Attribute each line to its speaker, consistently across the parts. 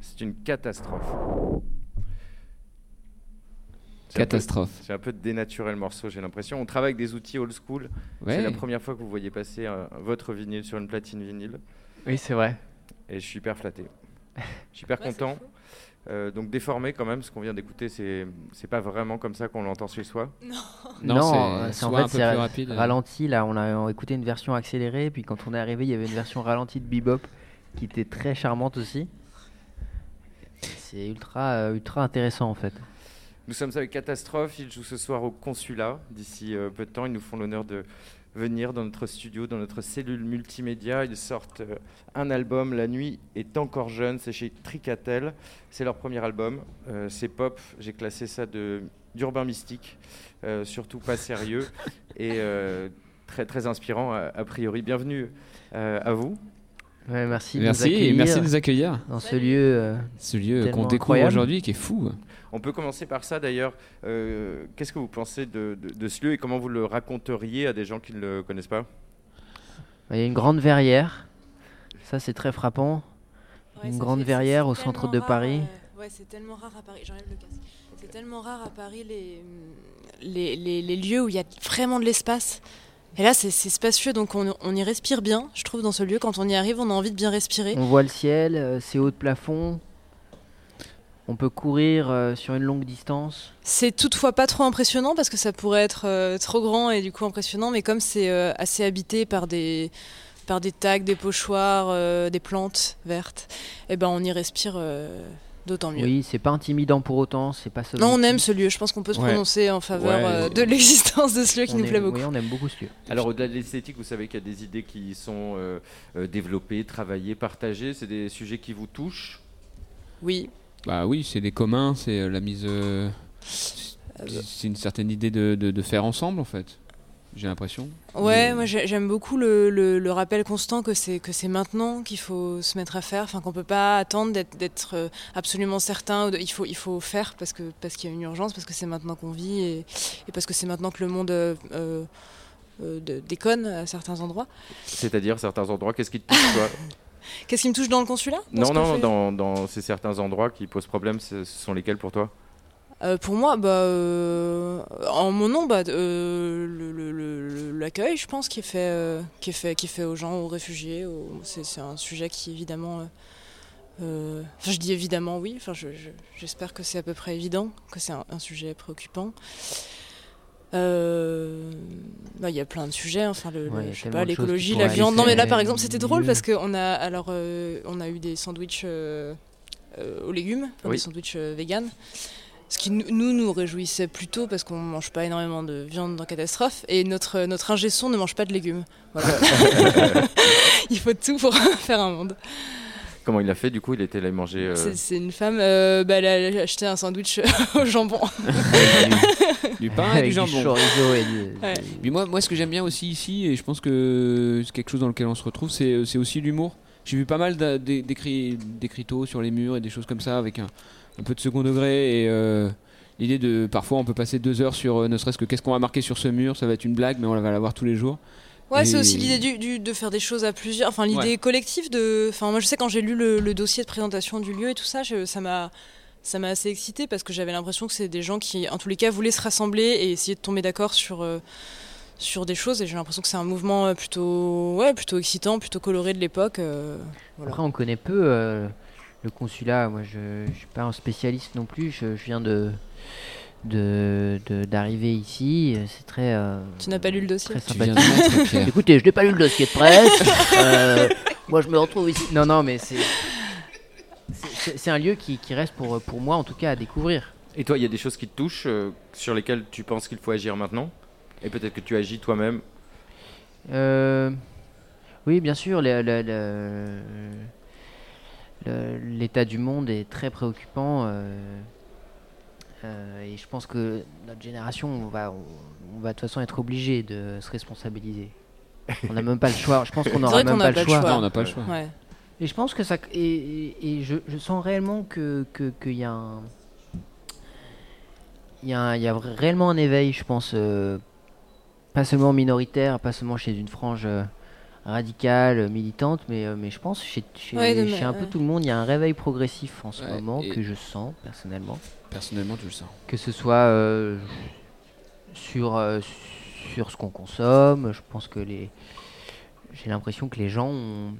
Speaker 1: C'est une catastrophe.
Speaker 2: Catastrophe.
Speaker 1: J'ai un peu dénaturé le morceau, j'ai l'impression. On travaille avec des outils old school. C'est la première fois que vous voyez passer euh, votre vinyle sur une platine vinyle.
Speaker 3: Oui, c'est vrai.
Speaker 1: Et je suis hyper flatté. Je suis hyper content. Euh, donc déformé quand même, ce qu'on vient d'écouter, c'est c'est pas vraiment comme ça qu'on l'entend chez soi.
Speaker 2: Non, c'est
Speaker 3: euh,
Speaker 2: soit
Speaker 3: en
Speaker 2: un
Speaker 3: fait
Speaker 2: peu
Speaker 3: c'est
Speaker 2: plus rapide.
Speaker 3: ralenti. Là, on a écouté une version accélérée, puis quand on est arrivé, il y avait une version ralentie de Bebop qui était très charmante aussi. C'est ultra, euh, ultra intéressant en fait.
Speaker 1: Nous sommes avec Catastrophe, ils jouent ce soir au consulat. D'ici euh, peu de temps, ils nous font l'honneur de venir dans notre studio, dans notre cellule multimédia. Ils sortent euh, un album, La nuit est encore jeune, c'est chez Tricatel. C'est leur premier album, c'est pop, j'ai classé ça de d'urbain mystique, surtout pas sérieux et très très inspirant a, priori. Bienvenue à vous.
Speaker 3: Ouais, merci, de nous
Speaker 2: Merci, merci de nous accueillir.
Speaker 3: dans ce lieu. euh,
Speaker 2: Ce lieu qu'on découvre aujourd'hui qui est fou.
Speaker 1: On peut commencer par ça d'ailleurs. Euh, Qu'est-ce que vous pensez de, de- de ce lieu et comment vous le raconteriez à des gens qui ne le connaissent pas?
Speaker 3: Il y a une grande verrière. Ça, c'est très frappant.
Speaker 4: Ouais,
Speaker 3: une grande verrière au centre de
Speaker 4: rare,
Speaker 3: Paris.
Speaker 4: euh, ouais, c'est tellement rare à Paris. J'enlève le casque. C'est tellement rare à Paris les, les, les- les lieux où il y a vraiment de l'espace. Et là, c'est spacieux, donc on, on y respire bien, je trouve, dans ce lieu. Quand on y arrive, on a envie de bien respirer.
Speaker 3: On voit le ciel, euh, c'est haut de plafond. On peut courir euh, sur une longue distance.
Speaker 4: C'est toutefois pas trop impressionnant parce que ça pourrait être euh, trop grand et du coup impressionnant, mais comme c'est euh, assez habité par des, par des tags, des pochoirs, des plantes vertes, et ben on y respire d'autant mieux.
Speaker 3: Oui, c'est pas intimidant pour autant. C'est pas
Speaker 4: Non, on aime ce lieu. Je pense qu'on peut se
Speaker 2: Ouais.
Speaker 4: prononcer en faveur
Speaker 1: Ouais.
Speaker 4: euh, de l'existence de ce lieu qui nous plaît beaucoup.
Speaker 3: Oui, on aime beaucoup ce lieu.
Speaker 1: Alors au-delà de l'esthétique, vous savez qu'il y a des idées qui sont euh, euh, développées, travaillées, partagées. C'est des sujets qui vous touchent?
Speaker 4: Oui.
Speaker 2: Bah oui, c'est des communs, c'est la mise. euh, c'est une certaine idée de, de- de faire ensemble en fait. J'ai l'impression.
Speaker 4: Ouais,
Speaker 2: Mais-
Speaker 4: moi j'ai- j'aime beaucoup le, le- le rappel constant que c'est que c'est maintenant qu'il faut se mettre à faire, enfin qu'on peut pas attendre d'être euh, absolument certain. il faut il faut faire parce que parce qu'il y a une urgence, parce que c'est maintenant qu'on vit et, et parce que c'est maintenant que le monde euh, euh, de- déconne à certains endroits.
Speaker 1: C'est-à-dire certains endroits. Qu'est-ce qui te touche toi?
Speaker 4: Qu'est-ce qui me touche dans le consulat? Dans
Speaker 1: Non, non,
Speaker 4: fait
Speaker 1: dans, dans ces certains endroits qui posent problème, ce sont lesquels pour toi?
Speaker 4: Euh, pour moi, bah, euh, en mon nom, bah, euh, l'accueil, je pense, qui est fait, qui est fait, qui est fait aux gens, aux réfugiés, aux- c'est un sujet qui évidemment, enfin, je dis évidemment oui. Enfin, je- je- j'espère que c'est à peu près évident, que c'est un, un sujet préoccupant. Bah, Il y a plein de sujets, enfin le,
Speaker 3: Ouais,
Speaker 4: je sais pas, l'écologie, la viande. Non mais là par exemple c'était drôle
Speaker 3: mieux.
Speaker 4: parce qu'on a alors on a eu des sandwichs aux légumes,
Speaker 1: Oui.
Speaker 4: des sandwichs vegan. Ce qui nous nous, réjouissait plutôt parce qu'on mange pas énormément de viande dans Catastrophe et notre, notre ingé son ne mange pas de légumes. Voilà. il faut tout pour faire un monde.
Speaker 1: Comment il a fait Du coup, il était allé manger. euh,
Speaker 4: C'est- une femme, euh, bah, elle a acheté un sandwich au jambon.
Speaker 2: Du pain et du
Speaker 3: du
Speaker 2: jambon.
Speaker 3: chorizo et du-
Speaker 4: Ouais.
Speaker 3: du-
Speaker 2: Puis moi, moi, ce que j'aime bien aussi ici, et je pense que c'est quelque chose dans lequel on se retrouve, c'est aussi l'humour. J'ai vu pas mal d'écrits d'écriteaux sur les murs et des choses comme ça avec un, un peu de second degré et euh, l'idée de parfois on peut passer deux heures sur euh, ne serait-ce que qu'est-ce qu'on va marquer sur ce mur, ça va être une blague mais on va l'avoir tous les jours.
Speaker 4: Ouais, c'est aussi l'idée du, du- de faire des choses à plusieurs. Enfin, l'idée collective de. Enfin, moi, je sais quand j'ai lu le, le dossier de présentation du lieu et tout ça, je- ça m'a. Ça m'a assez excité parce que j'avais l'impression que c'est des gens qui, en tous les cas, voulaient se rassembler et essayer de tomber d'accord sur, euh, sur des choses. Et j'ai l'impression que c'est un mouvement plutôt, ouais, plutôt excitant, plutôt coloré de l'époque. euh, voilà.
Speaker 3: Après, on connaît peu euh, le consulat. Moi, je, je suis pas un spécialiste non plus. Je, je viens de de- de- d'arriver ici. C'est très. euh,
Speaker 4: Tu n'as pas lu le dossier
Speaker 3: Très
Speaker 2: de.
Speaker 3: Écoutez, je n'ai pas lu le dossier de presse. Euh, moi, je me retrouve ici. Non, non, mais c'est. c'est- un lieu qui, qui reste pour, pour moi, en tout cas, à découvrir.
Speaker 1: Et toi, il y a des choses qui te touchent, euh, sur lesquelles tu penses qu'il faut agir maintenant? Et peut-être que tu agis toi-même?
Speaker 3: Euh, oui, bien sûr, le- le- le- le- l'état du monde est très préoccupant. euh, euh, et je pense que notre génération, on va, on, on va de toute façon être obligé de se responsabiliser. On n'a même pas le choix. Je pense qu'on n'aura même pas
Speaker 4: n'a
Speaker 3: le
Speaker 4: pas le
Speaker 3: choix.
Speaker 4: choix.
Speaker 2: Non, on n'a pas le choix.
Speaker 4: Ouais.
Speaker 3: Et je pense que ça. Et, et- et je, je sens réellement que que- qu'il y a un. Il y, a un- il y a réellement un éveil, je pense. euh, pas seulement minoritaire, pas seulement chez une frange euh, radicale, militante, mais, mais je pense chez, chez, un peu tout le monde, il y a un réveil progressif en ce moment que je sens personnellement.
Speaker 2: Personnellement, tu le sens.
Speaker 3: Que ce soit sur, sur ce qu'on consomme, je pense que les. J'ai l'impression que les gens ont.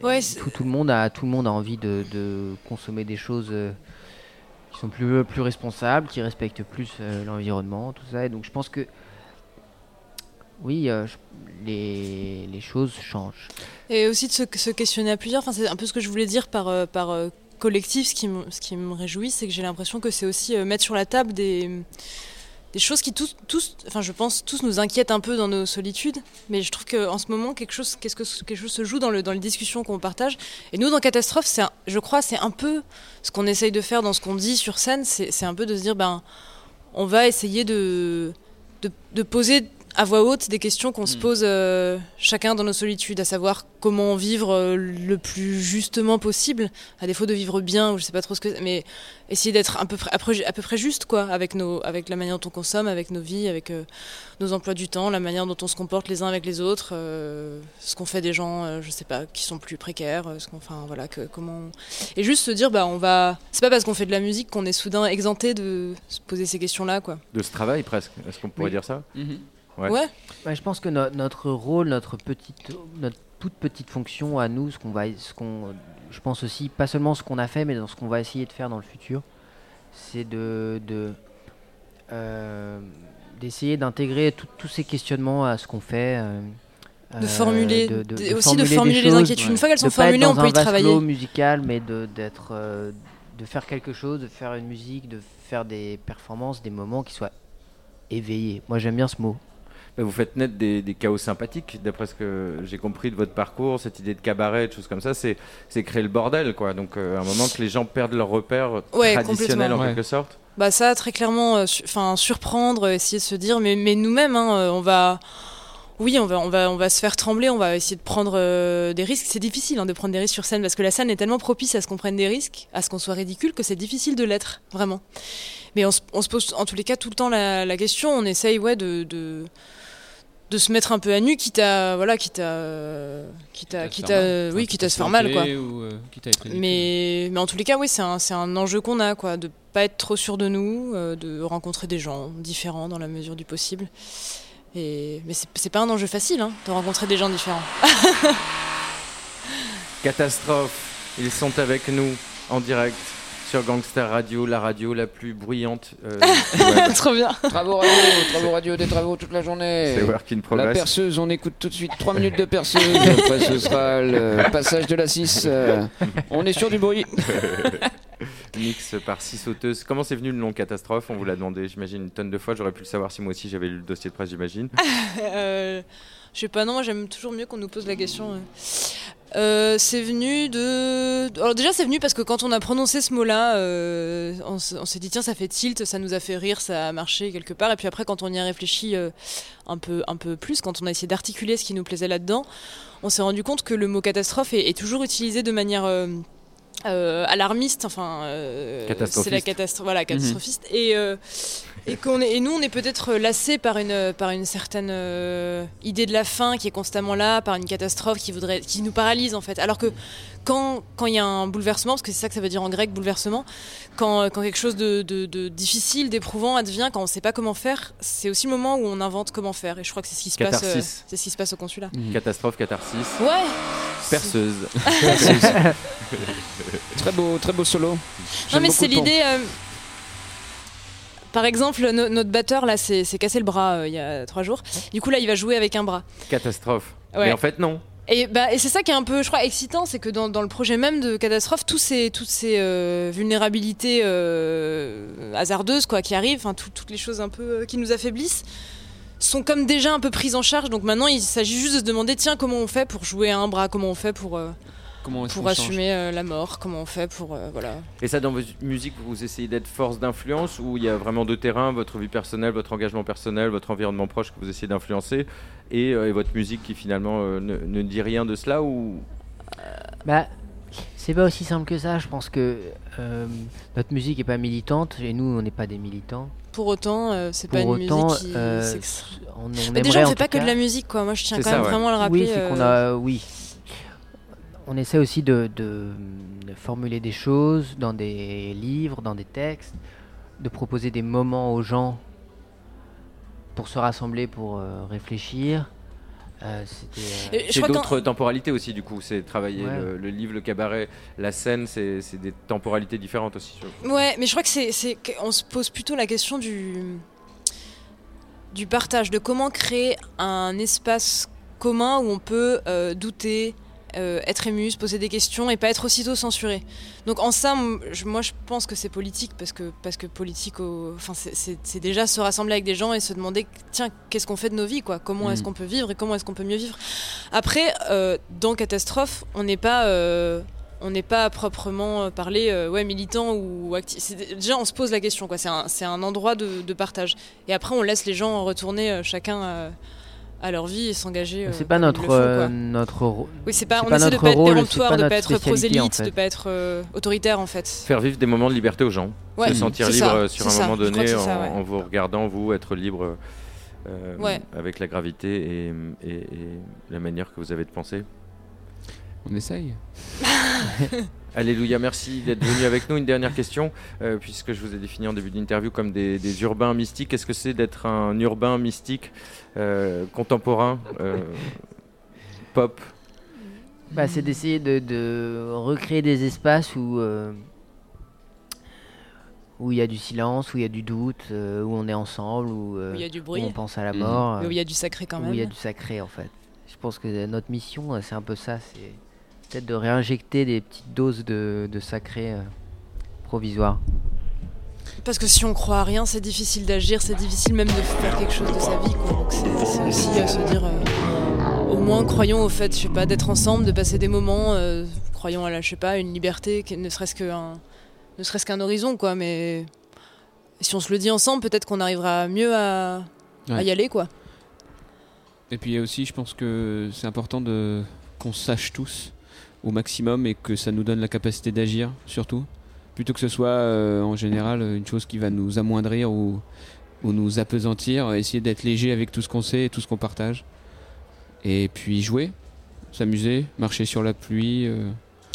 Speaker 3: tout, tout, le monde a, tout le monde a envie de, de consommer des choses qui sont plus, plus responsables, qui respectent plus euh, l'environnement, tout ça. Et donc je pense que oui, euh, les, choses changent.
Speaker 4: Et aussi de se, questionner à plusieurs, c'est un peu ce que je voulais dire par, euh, par collectif, ce qui, me réjouit, c'est que j'ai l'impression que c'est aussi mettre sur la table des choses qui tous, enfin je pense tous nous inquiètent un peu dans nos solitudes, mais je trouve qu'en ce moment quelque chose, qu'est-ce que quelque chose se joue dans le dans les discussions qu'on partage. Et nous dans Catastrophe, je crois, c'est un peu ce qu'on essaye de faire dans ce qu'on dit sur scène, c'est, un peu de se dire ben on va essayer de poser à voix haute des questions qu'on se mm. pose euh, chacun dans nos solitudes, à savoir comment vivre euh, le plus justement possible, à défaut de vivre bien ou je sais pas trop ce que, mais essayer d'être à peu près à peu près juste quoi, avec nos, avec la manière dont on consomme, avec nos vies, avec euh, nos emplois du temps, la manière dont on se comporte les uns avec les autres, ce qu'on fait des gens, je sais pas, qui sont plus précaires, ce qu'on, enfin voilà, que, comment, et juste se dire bah on va, c'est pas parce qu'on fait de la musique qu'on est soudain exempté de se poser ces questions là quoi.
Speaker 1: De ce travail presque, est-ce qu'on pourrait dire ça?
Speaker 4: Mm-hmm. Ouais.
Speaker 3: je pense que notre rôle, notre petite, notre toute petite fonction à nous, ce qu'on va, ce qu'on, je pense aussi, pas seulement ce qu'on a fait, mais dans ce qu'on va essayer de faire dans le futur, c'est de, de euh, d'essayer d'intégrer tous ces questionnements à ce qu'on fait. Euh,
Speaker 4: de formuler, de, aussi de formuler les inquiétudes. Une fois qu'elles sont formulées, on peut y travailler.
Speaker 3: musical, mais de d'être, euh, de faire quelque chose, de faire une musique, de faire des performances, des moments qui soient éveillés. Moi, j'aime bien ce mot
Speaker 1: vous faites naître des, chaos sympathiques, d'après ce que j'ai compris de votre parcours, cette idée de cabaret, de choses comme ça, c'est créer le bordel, quoi. Donc, euh, à un moment que les gens perdent leur repère traditionnel en quelque sorte.
Speaker 4: Bah ça, très clairement, euh, enfin surprendre, essayer de se dire, mais, mais nous-mêmes, hein, euh, on va oui, on va, on, va, on va se faire trembler, on va essayer de prendre des risques. C'est difficile hein, de prendre des risques sur scène parce que la scène est tellement propice à ce qu'on prenne des risques, à ce qu'on soit ridicule, que c'est difficile de l'être, vraiment. Mais on, se pose en tous les cas tout le temps la, question, on essaye ouais, de, de se mettre un peu à nu quitte à voilà quitte à quitte à quitte à, oui quitte à se faire mal quoi.
Speaker 2: euh,
Speaker 4: mais mais en tous les cas oui c'est un c'est un enjeu qu'on a quoi de pas être trop sûr de nous euh, de rencontrer des gens différents dans la mesure du possible. Et mais c'est pas un enjeu facile hein, de rencontrer des gens différents.
Speaker 1: Catastrophe. Ils sont avec nous en direct sur Gangster Radio, la radio la plus bruyante.
Speaker 4: Euh, Trop bien.
Speaker 2: Travaux radio, travaux radio, des travaux toute la journée.
Speaker 1: C'est work in progress.
Speaker 2: La perceuse, on écoute tout de suite 3 minutes de perceuse. Après, ce sera le passage de la 6. Euh, on est sur du bruit.
Speaker 1: Mix par 6 sauteuses. Comment c'est venu le nom Catastrophe? On vous l'a demandé, j'imagine, une tonne de fois. J'aurais pu le savoir si moi aussi j'avais lu le dossier de presse, j'imagine.
Speaker 4: euh, je sais pas, non, moi j'aime toujours mieux qu'on nous pose la question. Euh, c'est venu de. Alors, déjà, c'est venu parce que quand on a prononcé ce mot-là, euh, on, s'est dit, tiens, ça fait tilt, ça nous a fait rire, ça a marché quelque part. Et puis après, quand on y a réfléchi euh, un, peu, un peu plus, quand on a essayé d'articuler ce qui nous plaisait là-dedans, on s'est rendu compte que le mot catastrophe est, est toujours utilisé de manière euh, alarmiste, enfin, euh, c'est la catastrophe, voilà, catastrophiste, mhm. et, euh, et, qu'on est, et nous on est peut-être lassés par une, par une certaine idée de la fin qui est constamment là, par une catastrophe qui voudrait, qui nous paralyse en fait, alors que quand il y a un bouleversement, parce que c'est ça que ça veut dire en grec, bouleversement, quand, quand quelque chose de, de, difficile, d'éprouvant advient, quand on ne sait pas comment faire, c'est aussi le moment où on invente comment faire. Et je crois que c'est ce qui se passe. Euh, c'est ce qui se passe au consulat.
Speaker 1: Mmh. Catastrophe, catharsis.
Speaker 4: Ouais.
Speaker 1: Perceuse.
Speaker 2: très beau, très beau solo.
Speaker 4: Non mais c'est l'idée. Euh, par exemple, notre batteur là, s'est cassé le bras euh, il y a trois jours. Du coup là, il va jouer avec un bras.
Speaker 1: Catastrophe. Mais en fait, non.
Speaker 4: Et, bah, et c'est ça qui est un peu, je crois, excitant, c'est que dans, dans, le projet même de Catastrophe, tous ces, toutes ces euh, vulnérabilités euh, hasardeuses quoi, qui arrivent, toutes les choses un peu euh, qui nous affaiblissent, sont comme déjà un peu prises en charge. Donc maintenant, il s'agit juste de se demander, tiens, comment on fait pour jouer à un bras, comment on fait pour pour assumer euh, la mort Comment on fait pour euh, voilà
Speaker 1: Et ça, dans vos musiques, vous essayez d'être force d'influence ou il y a vraiment deux terrains votre vie personnelle, votre engagement personnel, votre environnement proche que vous essayez d'influencer et, euh, votre musique qui finalement ne, dit rien de cela ou?
Speaker 3: Bah, c'est pas aussi simple que ça. Je pense que notre musique est pas militante et nous, on n'est pas des militants.
Speaker 4: pour autant, c'est pas une musique qui.
Speaker 3: on,
Speaker 4: Mais déjà, on fait pas que de la musique, quoi. Moi, je tiens quand même vraiment à le rappeler.
Speaker 3: Oui, c'est qu'on a, oui. On essaie aussi de, de, formuler des choses dans des livres, dans des textes, de proposer des moments aux gens pour se rassembler, pour réfléchir.
Speaker 1: Euh, c'est d'autres temporalités aussi, du coup. C'est travailler le, livre, le cabaret, la scène, c'est des temporalités différentes aussi.
Speaker 4: Ouais, mais je crois que c'est qu'on se pose plutôt la question du du partage, de comment créer un espace commun où on peut euh, douter, euh, être ému, se poser des questions et pas être aussitôt censuré. Donc en ça, moi je pense que c'est politique parce que parce que politique, enfin c'est déjà se rassembler avec des gens et se demander tiens qu'est-ce qu'on fait de nos vies quoi, comment est-ce mm. qu'on peut vivre et comment est-ce qu'on peut mieux vivre? Après euh, dans catastrophe, on n'est pas euh, on n'est pas proprement parlé ouais militant ou actif. Déjà on se pose la question quoi. C'est un, un, endroit de, de, partage et après on laisse les gens retourner chacun à leur vie et s'engager.
Speaker 3: c'est pas notre
Speaker 4: euh,
Speaker 3: notre
Speaker 4: Oui, c'est pas. On essaie de pas être péremptoire, de pas être prosélyte, de pas être euh, autoritaire en fait.
Speaker 1: Faire vivre des moments de liberté aux gens, se sentir libre sur un moment donné en, vous regardant, vous être libre euh, avec la gravité et, la manière que vous avez de penser.
Speaker 2: On essaye.
Speaker 1: Alléluia, merci d'être venu avec nous. Une dernière question, euh, puisque je vous ai défini en début d'interview comme des, urbains mystiques. Qu'est-ce que c'est d'être un urbain mystique euh, contemporain, euh, pop?
Speaker 3: Bah, C'est d'essayer de, recréer des espaces où où il y a du silence, où il y a du doute, où on est ensemble, où,
Speaker 4: il y a du bruit.
Speaker 3: on pense à la mort.
Speaker 4: Où il y a du sacré quand même.
Speaker 3: Où il y a du sacré en fait. Je pense que notre mission, c'est un peu ça. C'est peut-être de réinjecter des petites doses de, sacré euh, provisoire.
Speaker 4: Parce que si on croit à rien, c'est difficile d'agir, c'est difficile même de faire quelque chose de sa vie. Donc c'est aussi à se dire, euh, au moins croyons au fait, je sais pas, d'être ensemble, de passer des moments, euh, croyons à la, je sais pas, une liberté, ne serait-ce qu'un, ne serait-ce qu'un horizon, quoi. Mais si on se le dit ensemble, peut-être qu'on arrivera mieux à, à y aller, quoi.
Speaker 2: Et puis aussi, je pense que c'est important de qu'on sache tous au maximum et que ça nous donne la capacité d'agir surtout plutôt que ce soit euh, en général une chose qui va nous amoindrir ou, ou nous apesantir essayer d'être léger avec tout ce qu'on sait et tout ce qu'on partage et puis jouer s'amuser marcher sur la pluie euh,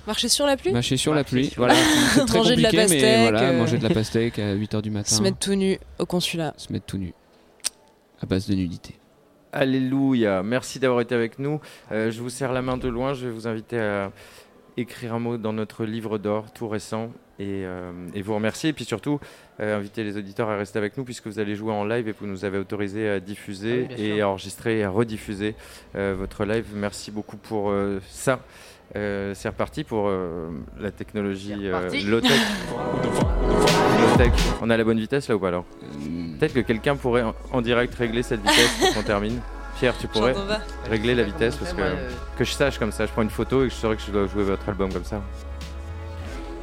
Speaker 4: Marcher sur la pluie?
Speaker 2: Marcher sur la pluie, voilà. manger de la pastèque, voilà, manger de la pastèque à 8h du matin.
Speaker 4: Se mettre tout nu au consulat.
Speaker 2: Se mettre tout nu. À base de nudité.
Speaker 1: Alléluia. Merci d'avoir été avec nous. Euh, je vous serre la main de loin. Je vais vous inviter à écrire un mot dans notre livre d'or tout récent et, euh, vous remercier. Et puis surtout, euh, inviter les auditeurs à rester avec nous puisque vous allez jouer en live et vous nous avez autorisé à diffuser ah et à enregistrer et à rediffuser votre live. Merci beaucoup pour ça. c'est reparti pour la technologie low-tech. On a la bonne vitesse là ou pas alors? Peut-être que quelqu'un pourrait en, direct régler cette vitesse pour qu'on termine. Pierre, tu pourrais régler la vitesse parce que, que je sache comme ça. Je prends une photo et je saurais que je dois jouer votre album comme ça.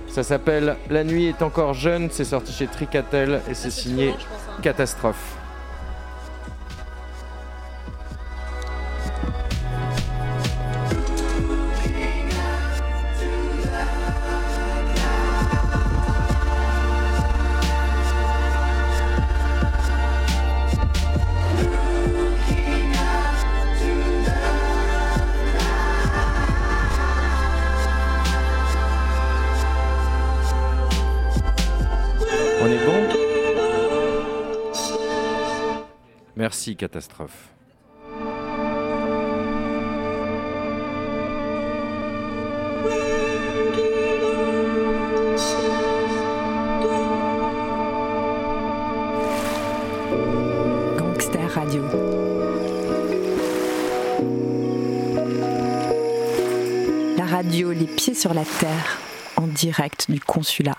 Speaker 1: Ça s'appelle La nuit est encore jeune. C'est sorti chez Tricatel et c'est signé hein. Catastrophe. Catastrophe.
Speaker 5: Gangster Radio. La radio Les Pieds sur la Terre, en direct du consulat.